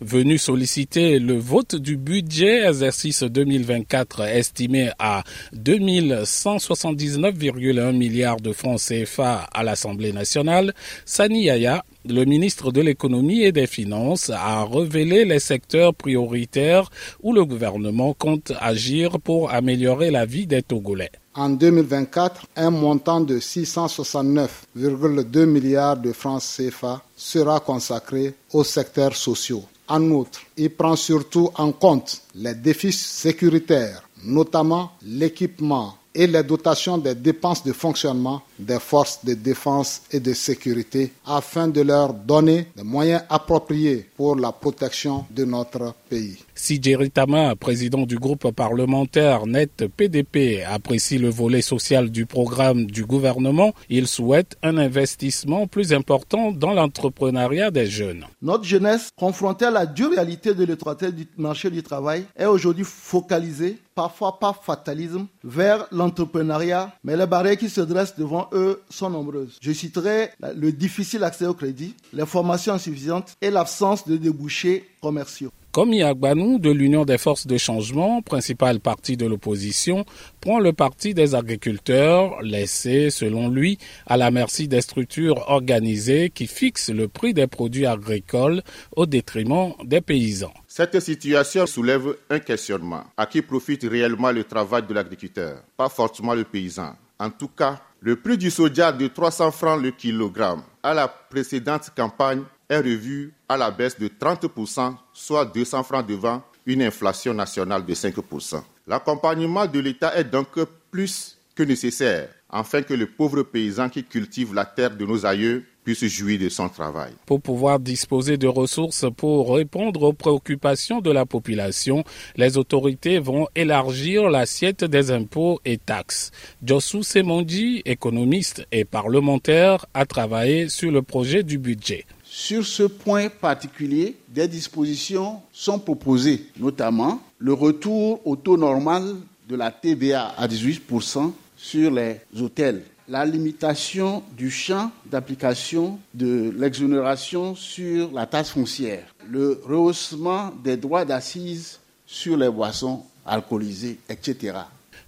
Venu solliciter le vote du budget exercice 2024 estimé à 2179,1 milliards de francs CFA à l'Assemblée nationale, Sani Yaya le ministre de l'économie et des finances a révélé les secteurs prioritaires où le gouvernement compte agir pour améliorer la vie des Togolais. En 2024, un montant de 669,2 milliards de francs CFA sera consacré aux secteurs sociaux. En outre, il prend surtout en compte les défis sécuritaires, notamment l'équipement et les dotations des dépenses de fonctionnement des forces de défense et de sécurité afin de leur donner des moyens appropriés pour la protection de notre pays. Si Tama, président du groupe parlementaire NET PDP, apprécie le volet social du programme du gouvernement, il souhaite un investissement plus important dans l'entrepreneuriat des jeunes. Notre jeunesse, confrontée à la dure réalité de l'étroitesse du marché du travail, est aujourd'hui focalisée, parfois par fatalisme, vers l'entrepreneuriat, mais les barrières qui se dressent devant eux sont nombreuses. Je citerai le difficile accès au crédit, les formations insuffisantes et l'absence de débouchés commerciaux. Comme Yagbanou de l'Union des forces de changement, principal parti de l'opposition, prend le parti des agriculteurs, laissé, selon lui, à la merci des structures organisées qui fixent le prix des produits agricoles au détriment des paysans. Cette situation soulève un questionnement. À qui profite réellement le travail de l'agriculteur? Pas forcément le paysan. En tout cas, le prix du soja de 300 francs le kilogramme à la précédente campagne est revu à la baisse de 30%, soit 200 francs devant une inflation nationale de 5%. L'accompagnement de l'État est donc plus que nécessaire afin que le pauvre paysan qui cultive la terre de nos aïeux puisse jouir de son travail. Pour pouvoir disposer de ressources pour répondre aux préoccupations de la population, les autorités vont élargir l'assiette des impôts et taxes. Josu Semondi, économiste et parlementaire, a travaillé sur le projet du budget. Sur ce point particulier, des dispositions sont proposées, notamment le retour au taux normal de la TVA à 18% sur les hôtels, la limitation du champ d'application de l'exonération sur la taxe foncière, le rehaussement des droits d'assises sur les boissons alcoolisées, etc.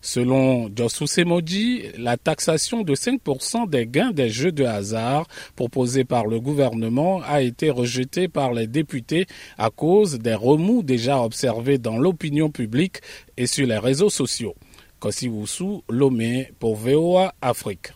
Selon Josu Semoji, la taxation de 5% des gains des jeux de hasard proposée par le gouvernement a été rejetée par les députés à cause des remous déjà observés dans l'opinion publique et sur les réseaux sociaux. Kossi Lomé pour VOA Afrique.